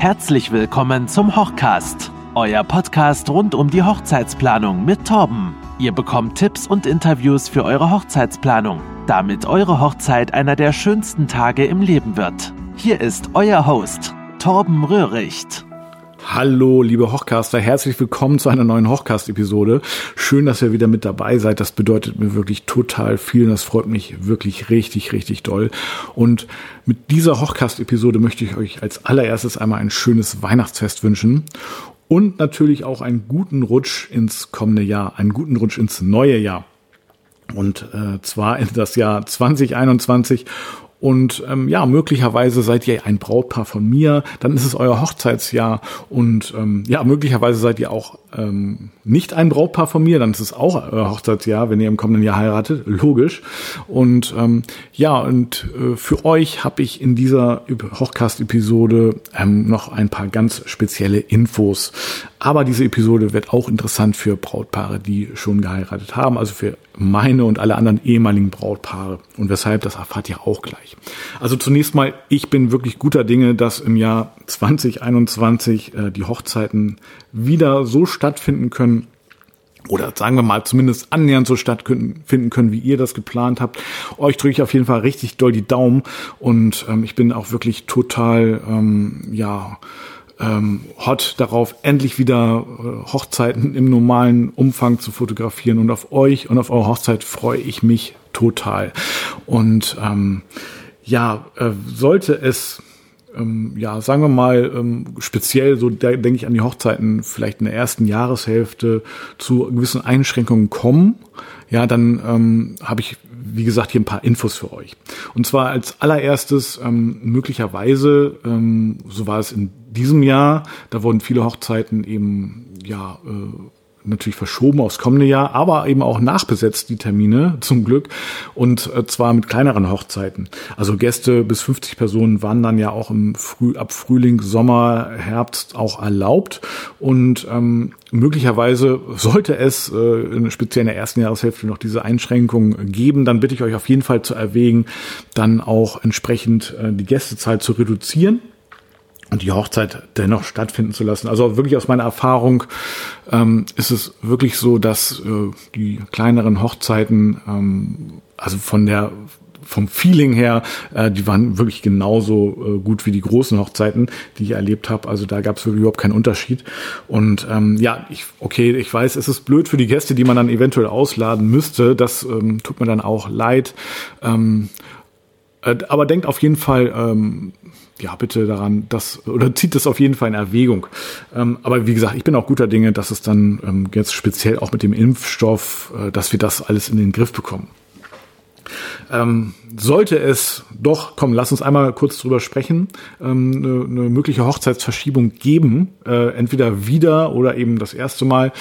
Herzlich willkommen zum Hochcast, euer Podcast rund um die Hochzeitsplanung mit Torben. Ihr bekommt Tipps und Interviews für eure Hochzeitsplanung, damit eure Hochzeit einer der schönsten Tage im Leben wird. Hier ist euer Host, Torben Röhricht. Hallo, liebe Hochcaster, herzlich willkommen zu einer neuen Hochcast-Episode. Schön, dass ihr wieder mit dabei seid. Das bedeutet mir wirklich total viel und das freut mich wirklich richtig, richtig doll. Und mit dieser Hochcast-Episode möchte ich euch als allererstes einmal ein schönes Weihnachtsfest wünschen und natürlich auch einen guten Rutsch ins kommende Jahr, einen guten Rutsch ins neue Jahr. Und äh, zwar in das Jahr 2021 und ähm, ja, möglicherweise seid ihr ein Brautpaar von mir, dann ist es euer Hochzeitsjahr und ähm, ja, möglicherweise seid ihr auch ähm, nicht ein Brautpaar von mir, dann ist es auch euer Hochzeitsjahr, wenn ihr im kommenden Jahr heiratet, logisch. Und ähm, ja, und äh, für euch habe ich in dieser Hochcast-Episode ähm, noch ein paar ganz spezielle Infos. Aber diese Episode wird auch interessant für Brautpaare, die schon geheiratet haben, also für meine und alle anderen ehemaligen Brautpaare. Und weshalb, das erfahrt ihr auch gleich. Also zunächst mal, ich bin wirklich guter Dinge, dass im Jahr 2021 äh, die Hochzeiten wieder so stattfinden können, oder sagen wir mal zumindest annähernd so stattfinden können, wie ihr das geplant habt. Euch drücke ich auf jeden Fall richtig doll die Daumen und ähm, ich bin auch wirklich total, ähm, ja, ähm, hot darauf, endlich wieder äh, Hochzeiten im normalen Umfang zu fotografieren. Und auf euch und auf eure Hochzeit freue ich mich total. Und ähm, ja, äh, sollte es ähm, ja, sagen wir mal, ähm, speziell, so da denke ich an die Hochzeiten, vielleicht in der ersten Jahreshälfte zu gewissen Einschränkungen kommen, ja, dann ähm, habe ich, wie gesagt, hier ein paar Infos für euch. Und zwar als allererstes ähm, möglicherweise, ähm, so war es in diesem Jahr, da wurden viele Hochzeiten eben ja äh, natürlich verschoben aufs kommende Jahr, aber eben auch nachbesetzt, die Termine, zum Glück. Und äh, zwar mit kleineren Hochzeiten. Also Gäste bis 50 Personen waren dann ja auch im Früh, ab Frühling, Sommer, Herbst auch erlaubt. Und ähm, möglicherweise sollte es äh, speziell in der ersten Jahreshälfte noch diese Einschränkungen geben, dann bitte ich euch auf jeden Fall zu erwägen, dann auch entsprechend äh, die Gästezahl zu reduzieren und die Hochzeit dennoch stattfinden zu lassen. Also wirklich aus meiner Erfahrung ähm, ist es wirklich so, dass äh, die kleineren Hochzeiten, ähm, also von der vom Feeling her, äh, die waren wirklich genauso äh, gut wie die großen Hochzeiten, die ich erlebt habe. Also da gab es überhaupt keinen Unterschied. Und ähm, ja, ich, okay, ich weiß, es ist blöd für die Gäste, die man dann eventuell ausladen müsste. Das ähm, tut mir dann auch leid. Ähm, äh, aber denkt auf jeden Fall ähm, ja, bitte daran, das oder zieht das auf jeden Fall in Erwägung. Ähm, aber wie gesagt, ich bin auch guter Dinge, dass es dann ähm, jetzt speziell auch mit dem Impfstoff, äh, dass wir das alles in den Griff bekommen. Ähm, sollte es doch, komm, lass uns einmal kurz drüber sprechen, ähm, eine, eine mögliche Hochzeitsverschiebung geben, äh, entweder wieder oder eben das erste Mal,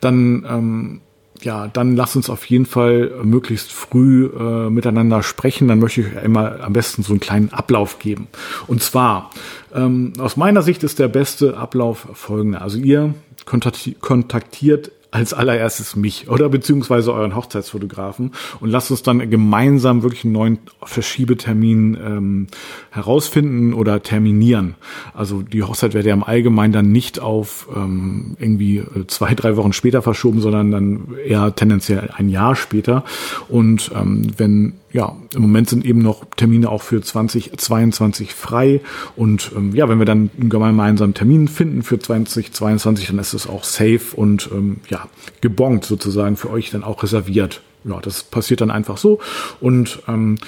dann ähm, ja, dann lasst uns auf jeden Fall möglichst früh äh, miteinander sprechen. Dann möchte ich immer am besten so einen kleinen Ablauf geben. Und zwar, ähm, aus meiner Sicht ist der beste Ablauf folgender. Also ihr kontaktiert als allererstes mich oder beziehungsweise euren Hochzeitsfotografen und lasst uns dann gemeinsam wirklich einen neuen Verschiebetermin ähm, herausfinden oder terminieren. Also die Hochzeit wird ja im Allgemeinen dann nicht auf ähm, irgendwie äh, zwei, drei Wochen später verschoben, sondern dann eher tendenziell ein Jahr später. Und ähm, wenn ja, im Moment sind eben noch Termine auch für 2022 frei. Und ähm, ja, wenn wir dann einen gemeinsamen Termin finden für 2022, dann ist es auch safe und ähm, ja, gebongt sozusagen für euch dann auch reserviert. Ja, das passiert dann einfach so. Und ähm,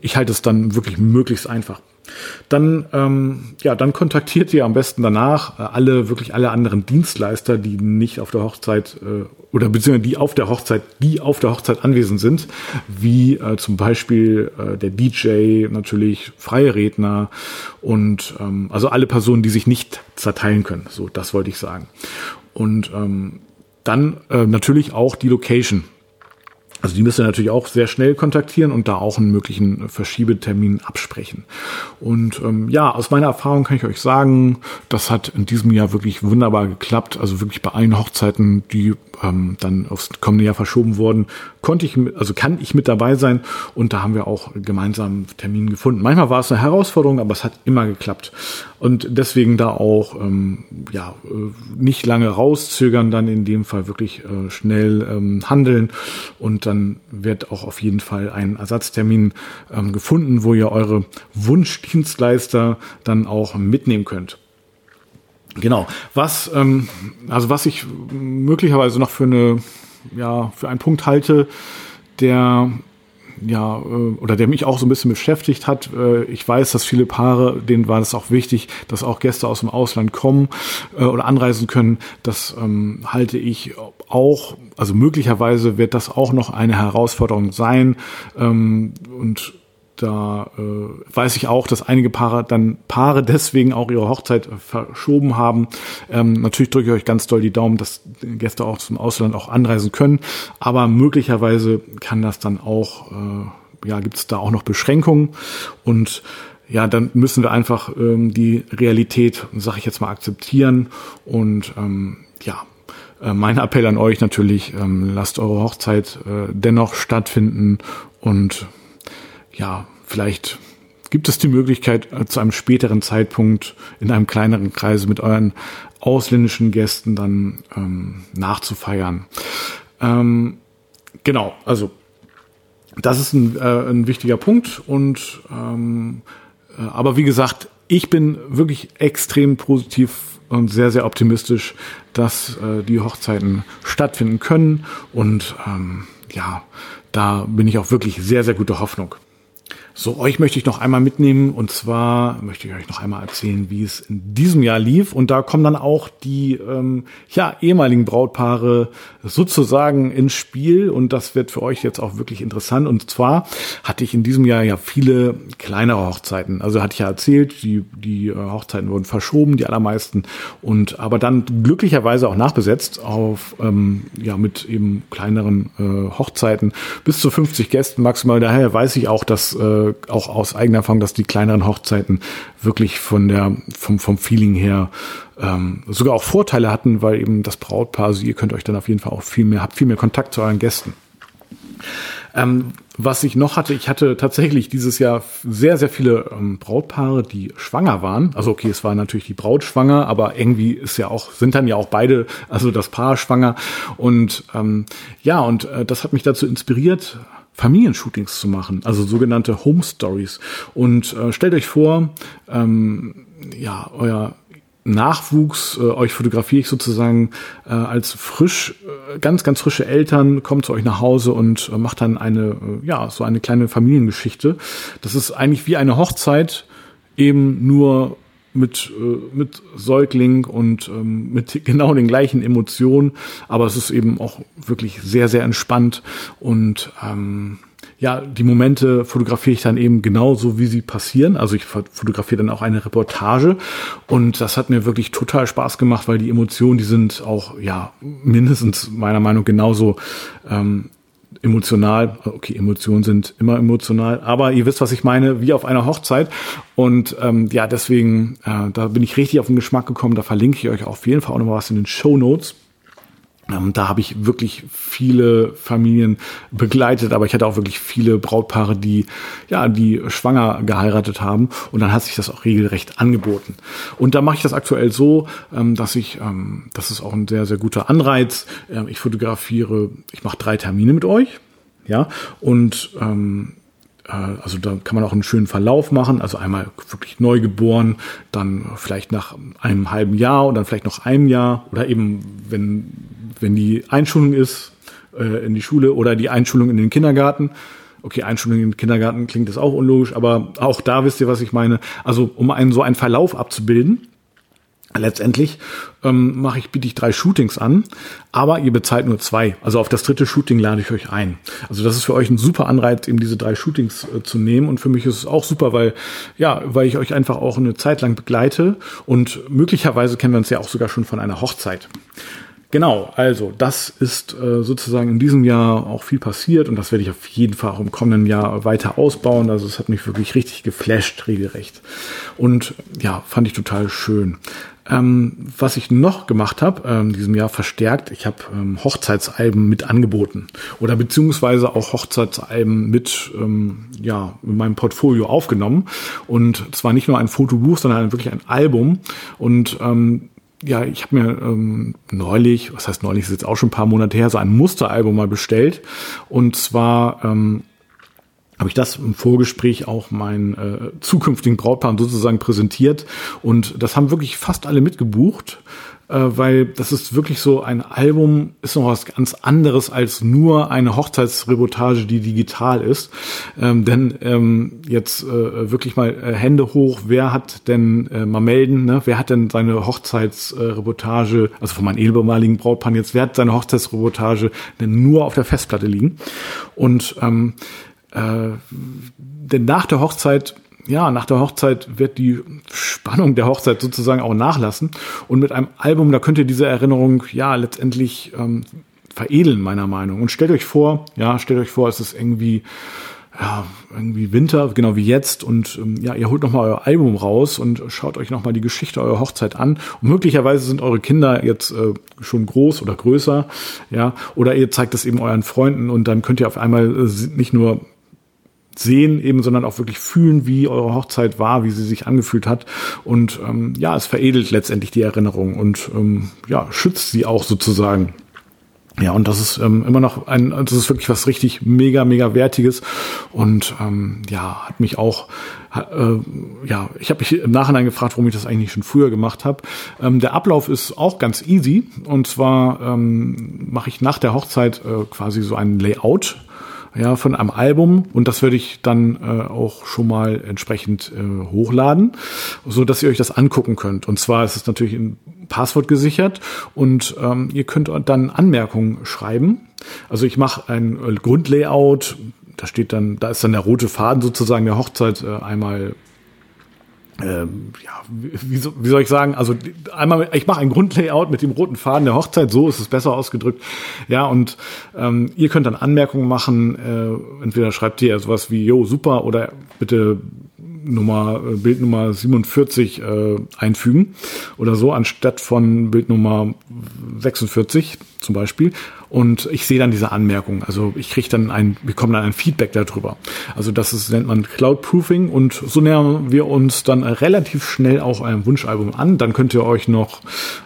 ich halte es dann wirklich möglichst einfach. Dann, ähm, ja, dann kontaktiert ihr am besten danach äh, alle, wirklich alle anderen Dienstleister, die nicht auf der Hochzeit äh, oder beziehungsweise die auf der Hochzeit, die auf der Hochzeit anwesend sind, wie äh, zum Beispiel äh, der DJ, natürlich freie Redner und ähm, also alle Personen, die sich nicht zerteilen können. So, das wollte ich sagen. Und ähm, dann äh, natürlich auch die Location. Also die müsst ihr natürlich auch sehr schnell kontaktieren und da auch einen möglichen Verschiebetermin absprechen. Und ähm, ja, aus meiner Erfahrung kann ich euch sagen, das hat in diesem Jahr wirklich wunderbar geklappt. Also wirklich bei allen Hochzeiten, die ähm, dann aufs kommende Jahr verschoben wurden, konnte ich, also kann ich mit dabei sein und da haben wir auch gemeinsam Termin gefunden. Manchmal war es eine Herausforderung, aber es hat immer geklappt und deswegen da auch ähm, ja äh, nicht lange rauszögern, dann in dem Fall wirklich äh, schnell ähm, handeln und dann wird auch auf jeden Fall ein Ersatztermin ähm, gefunden, wo ihr eure Wunschdienstleister dann auch mitnehmen könnt. Genau. Was, ähm, also was ich möglicherweise noch für eine, ja, für einen Punkt halte, der ja, äh, oder der mich auch so ein bisschen beschäftigt hat. Äh, ich weiß, dass viele Paare, denen war es auch wichtig, dass auch Gäste aus dem Ausland kommen äh, oder anreisen können. Das ähm, halte ich auch, also möglicherweise wird das auch noch eine Herausforderung sein. Ähm, und da äh, weiß ich auch, dass einige Paare dann Paare deswegen auch ihre Hochzeit äh, verschoben haben. Ähm, natürlich drücke ich euch ganz doll die Daumen, dass Gäste auch zum Ausland auch anreisen können. Aber möglicherweise kann das dann auch, äh, ja, gibt es da auch noch Beschränkungen und ja, dann müssen wir einfach ähm, die Realität, sage ich jetzt mal, akzeptieren und ähm, ja, äh, mein Appell an euch natürlich, ähm, lasst eure Hochzeit äh, dennoch stattfinden und ja, vielleicht gibt es die Möglichkeit, äh, zu einem späteren Zeitpunkt in einem kleineren Kreise mit euren ausländischen Gästen dann ähm, nachzufeiern. Ähm, genau, also das ist ein, äh, ein wichtiger Punkt und ähm, äh, aber wie gesagt, ich bin wirklich extrem positiv und sehr, sehr optimistisch, dass äh, die Hochzeiten stattfinden können. Und ähm, ja, da bin ich auch wirklich sehr, sehr gute Hoffnung. So, euch möchte ich noch einmal mitnehmen und zwar möchte ich euch noch einmal erzählen, wie es in diesem Jahr lief. Und da kommen dann auch die ähm, ja, ehemaligen Brautpaare sozusagen ins Spiel und das wird für euch jetzt auch wirklich interessant. Und zwar hatte ich in diesem Jahr ja viele kleinere Hochzeiten. Also hatte ich ja erzählt, die, die äh, Hochzeiten wurden verschoben, die allermeisten. Und aber dann glücklicherweise auch nachbesetzt auf ähm, ja mit eben kleineren äh, Hochzeiten bis zu 50 Gästen maximal. Daher weiß ich auch, dass äh, äh, auch aus eigener Erfahrung, dass die kleineren Hochzeiten wirklich von der, vom, vom Feeling her ähm, sogar auch Vorteile hatten, weil eben das Brautpaar, also ihr könnt euch dann auf jeden Fall auch viel mehr, habt viel mehr Kontakt zu euren Gästen. Ähm, was ich noch hatte, ich hatte tatsächlich dieses Jahr sehr, sehr viele ähm, Brautpaare, die schwanger waren. Also okay, es war natürlich die Braut schwanger, aber irgendwie ist ja auch, sind dann ja auch beide, also das Paar schwanger. Und ähm, ja, und äh, das hat mich dazu inspiriert, Familienshootings zu machen, also sogenannte Home Stories. Und äh, stellt euch vor, ähm, ja, euer Nachwuchs, äh, euch fotografiere ich sozusagen äh, als frisch, äh, ganz, ganz frische Eltern, kommt zu euch nach Hause und äh, macht dann eine, äh, ja, so eine kleine Familiengeschichte. Das ist eigentlich wie eine Hochzeit, eben nur mit, äh, mit Säugling und ähm, mit genau den gleichen Emotionen, aber es ist eben auch wirklich sehr, sehr entspannt. Und ähm, ja, die Momente fotografiere ich dann eben genauso, wie sie passieren. Also ich fotografiere dann auch eine Reportage. Und das hat mir wirklich total Spaß gemacht, weil die Emotionen, die sind auch ja mindestens meiner Meinung genauso ähm, emotional. Okay, Emotionen sind immer emotional, aber ihr wisst, was ich meine, wie auf einer Hochzeit. Und ähm, ja, deswegen, äh, da bin ich richtig auf den Geschmack gekommen. Da verlinke ich euch auf jeden Fall auch noch was in den Show Notes. Ähm, da habe ich wirklich viele Familien begleitet, aber ich hatte auch wirklich viele Brautpaare, die ja, die schwanger geheiratet haben und dann hat sich das auch regelrecht angeboten. Und da mache ich das aktuell so, ähm, dass ich, ähm, das ist auch ein sehr sehr guter Anreiz. Ich fotografiere, ich mache drei Termine mit euch, ja und ähm, äh, also da kann man auch einen schönen Verlauf machen. Also einmal wirklich neugeboren, dann vielleicht nach einem halben Jahr und dann vielleicht noch einem Jahr oder eben wenn wenn die Einschulung ist äh, in die Schule oder die Einschulung in den Kindergarten. Okay, Einschulung in den Kindergarten klingt das auch unlogisch, aber auch da wisst ihr, was ich meine. Also um einen so einen Verlauf abzubilden, Letztendlich ähm, mache ich, biete ich drei Shootings an, aber ihr bezahlt nur zwei. Also auf das dritte Shooting lade ich euch ein. Also das ist für euch ein super Anreiz, eben diese drei Shootings äh, zu nehmen. Und für mich ist es auch super, weil, ja, weil ich euch einfach auch eine Zeit lang begleite und möglicherweise kennen wir uns ja auch sogar schon von einer Hochzeit. Genau, also das ist äh, sozusagen in diesem Jahr auch viel passiert und das werde ich auf jeden Fall auch im kommenden Jahr weiter ausbauen. Also es hat mich wirklich richtig geflasht, regelrecht. Und ja, fand ich total schön. Ähm, was ich noch gemacht habe, ähm, diesem Jahr verstärkt, ich habe ähm, Hochzeitsalben mit angeboten oder beziehungsweise auch Hochzeitsalben mit ähm, ja in meinem Portfolio aufgenommen und zwar nicht nur ein Fotobuch, sondern wirklich ein Album und ähm, ja, ich habe mir ähm, neulich, was heißt neulich, ist jetzt auch schon ein paar Monate her, so ein Musteralbum mal bestellt. Und zwar ähm, habe ich das im Vorgespräch auch meinen äh, zukünftigen Brautpaaren sozusagen präsentiert. Und das haben wirklich fast alle mitgebucht äh, weil das ist wirklich so ein Album, ist noch was ganz anderes als nur eine Hochzeitsreportage, die digital ist. Ähm, denn ähm, jetzt äh, wirklich mal äh, Hände hoch, wer hat denn äh, mal melden, ne? wer hat denn seine Hochzeitsreportage, also von meinem ehemaligen Brautpaar jetzt, wer hat seine Hochzeitsreportage denn nur auf der Festplatte liegen? Und ähm, äh, denn nach der Hochzeit ja, nach der Hochzeit wird die Spannung der Hochzeit sozusagen auch nachlassen. Und mit einem Album, da könnt ihr diese Erinnerung ja letztendlich ähm, veredeln, meiner Meinung. Und stellt euch vor, ja, stellt euch vor, es ist irgendwie, ja, irgendwie Winter, genau wie jetzt. Und ähm, ja, ihr holt nochmal euer Album raus und schaut euch nochmal die Geschichte eurer Hochzeit an. Und möglicherweise sind eure Kinder jetzt äh, schon groß oder größer, ja, oder ihr zeigt es eben euren Freunden und dann könnt ihr auf einmal äh, nicht nur sehen eben, sondern auch wirklich fühlen, wie eure Hochzeit war, wie sie sich angefühlt hat. Und ähm, ja, es veredelt letztendlich die Erinnerung und ähm, ja, schützt sie auch sozusagen. Ja, und das ist ähm, immer noch ein, das ist wirklich was richtig mega, mega Wertiges. Und ähm, ja, hat mich auch, äh, ja, ich habe mich im Nachhinein gefragt, warum ich das eigentlich schon früher gemacht habe. Ähm, der Ablauf ist auch ganz easy. Und zwar ähm, mache ich nach der Hochzeit äh, quasi so ein Layout ja, von einem Album und das werde ich dann äh, auch schon mal entsprechend äh, hochladen, so dass ihr euch das angucken könnt. Und zwar ist es natürlich ein Passwort gesichert und ähm, ihr könnt dann Anmerkungen schreiben. Also ich mache ein äh, Grundlayout, da steht dann, da ist dann der rote Faden sozusagen der Hochzeit äh, einmal ähm, ja, wie, wie soll ich sagen, also einmal, ich mache ein Grundlayout mit dem roten Faden der Hochzeit, so ist es besser ausgedrückt. Ja, und ähm, ihr könnt dann Anmerkungen machen, äh, entweder schreibt ihr sowas wie, jo, super, oder bitte Nummer, äh, Bildnummer 47 äh, einfügen. Oder so, anstatt von Bildnummer 46 zum Beispiel und ich sehe dann diese Anmerkungen. Also ich kriege dann ein, bekomme dann ein Feedback darüber. Also das ist, nennt man Cloud Proofing und so nähern wir uns dann relativ schnell auch einem Wunschalbum an. Dann könnt ihr euch noch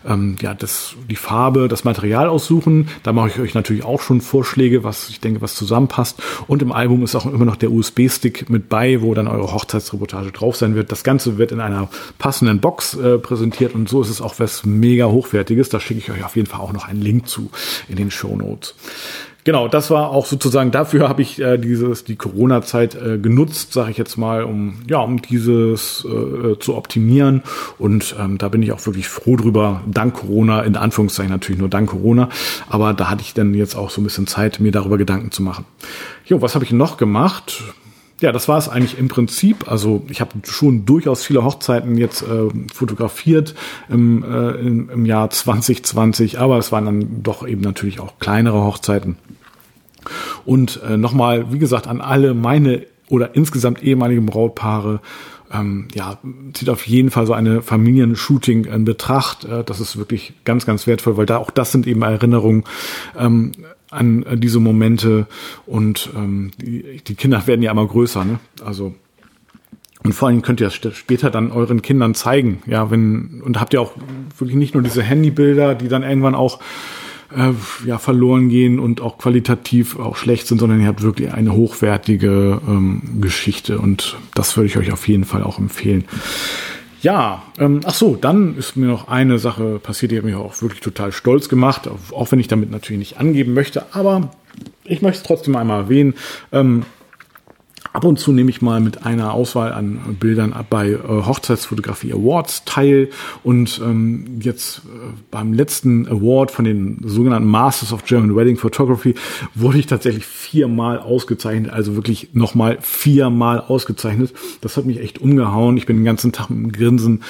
ähm, ja das die Farbe, das Material aussuchen. Da mache ich euch natürlich auch schon Vorschläge, was ich denke, was zusammenpasst. Und im Album ist auch immer noch der USB-Stick mit bei, wo dann eure Hochzeitsreportage drauf sein wird. Das Ganze wird in einer passenden Box äh, präsentiert und so ist es auch was mega hochwertiges. Da schicke ich euch auf jeden Fall auch noch einen Link zu in den Show Notes. Genau, das war auch sozusagen dafür habe ich äh, dieses die Corona-Zeit äh, genutzt, sage ich jetzt mal, um ja um dieses äh, zu optimieren und ähm, da bin ich auch wirklich froh drüber. Dank Corona, in Anführungszeichen natürlich nur dank Corona, aber da hatte ich dann jetzt auch so ein bisschen Zeit, mir darüber Gedanken zu machen. Jo, was habe ich noch gemacht? Ja, das war es eigentlich im Prinzip. Also ich habe schon durchaus viele Hochzeiten jetzt äh, fotografiert im, äh, im, im Jahr 2020, aber es waren dann doch eben natürlich auch kleinere Hochzeiten. Und äh, nochmal, wie gesagt, an alle meine oder insgesamt ehemaligen Brautpaare, ähm, ja, zieht auf jeden Fall so eine Familienshooting in Betracht. Äh, das ist wirklich ganz, ganz wertvoll, weil da auch das sind eben Erinnerungen. Ähm, an, diese Momente und ähm, die, die Kinder werden ja immer größer, ne? Also und vor allem könnt ihr das später dann euren Kindern zeigen, ja, wenn und habt ihr auch wirklich nicht nur diese Handybilder, die dann irgendwann auch äh, ja verloren gehen und auch qualitativ auch schlecht sind, sondern ihr habt wirklich eine hochwertige ähm, Geschichte und das würde ich euch auf jeden Fall auch empfehlen. Ja, ähm, ach so, dann ist mir noch eine Sache passiert, die hat mich auch wirklich total stolz gemacht, auch wenn ich damit natürlich nicht angeben möchte, aber ich möchte es trotzdem einmal erwähnen. Ähm, Ab und zu nehme ich mal mit einer Auswahl an Bildern bei äh, Hochzeitsfotografie Awards teil und ähm, jetzt äh, beim letzten Award von den sogenannten Masters of German Wedding Photography wurde ich tatsächlich viermal ausgezeichnet, also wirklich nochmal viermal ausgezeichnet. Das hat mich echt umgehauen. Ich bin den ganzen Tag mit einem Grinsen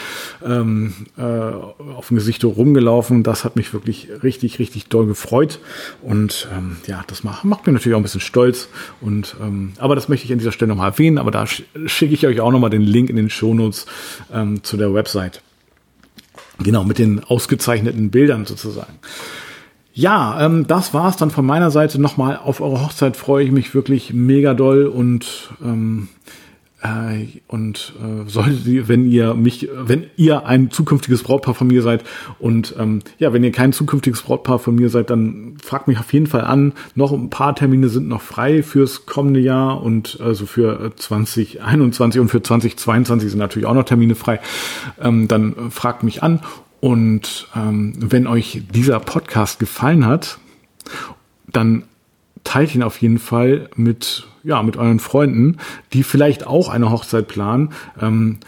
ähm, äh, auf dem Gesicht rumgelaufen. Das hat mich wirklich richtig, richtig doll gefreut und ähm, ja, das macht, macht mir natürlich auch ein bisschen stolz und ähm, aber das möchte ich an dieser Stelle nochmal erwähnen, aber da schicke ich euch auch nochmal den Link in den Shownotes ähm, zu der Website. Genau, mit den ausgezeichneten Bildern sozusagen. Ja, ähm, das war's dann von meiner Seite. Nochmal auf eure Hochzeit freue ich mich wirklich mega doll und ähm, äh, und äh, solltet ihr, wenn ihr mich, wenn ihr ein zukünftiges Brautpaar von mir seid und ähm, ja, wenn ihr kein zukünftiges Brautpaar von mir seid, dann fragt mich auf jeden Fall an. Noch ein paar Termine sind noch frei fürs kommende Jahr und also für 2021 und für 2022 sind natürlich auch noch Termine frei. Ähm, dann äh, fragt mich an und ähm, wenn euch dieser Podcast gefallen hat, dann teilt ihn auf jeden Fall mit, ja, mit euren Freunden, die vielleicht auch eine Hochzeit planen. Ähm,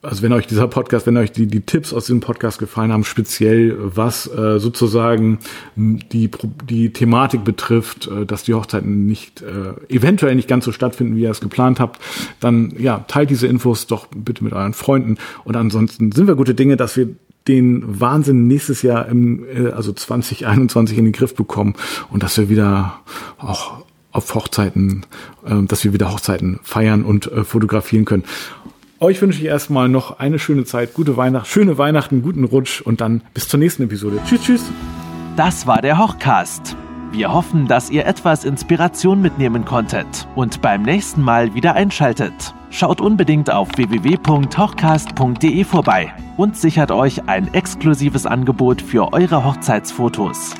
also wenn euch dieser Podcast, wenn euch die, die Tipps aus diesem Podcast gefallen haben, speziell was äh, sozusagen die, die Thematik betrifft, äh, dass die Hochzeiten nicht äh, eventuell nicht ganz so stattfinden, wie ihr es geplant habt, dann ja, teilt diese Infos doch bitte mit euren Freunden. Und ansonsten sind wir gute Dinge, dass wir den Wahnsinn nächstes Jahr im, äh, also 2021 in den Griff bekommen und dass wir wieder auch auf Hochzeiten, äh, dass wir wieder Hochzeiten feiern und äh, fotografieren können. Euch wünsche ich erstmal noch eine schöne Zeit, gute Weihnachten, schöne Weihnachten, guten Rutsch und dann bis zur nächsten Episode. Tschüss, tschüss. Das war der Hochcast. Wir hoffen, dass ihr etwas Inspiration mitnehmen konntet und beim nächsten Mal wieder einschaltet. Schaut unbedingt auf www.hochcast.de vorbei und sichert euch ein exklusives Angebot für eure Hochzeitsfotos.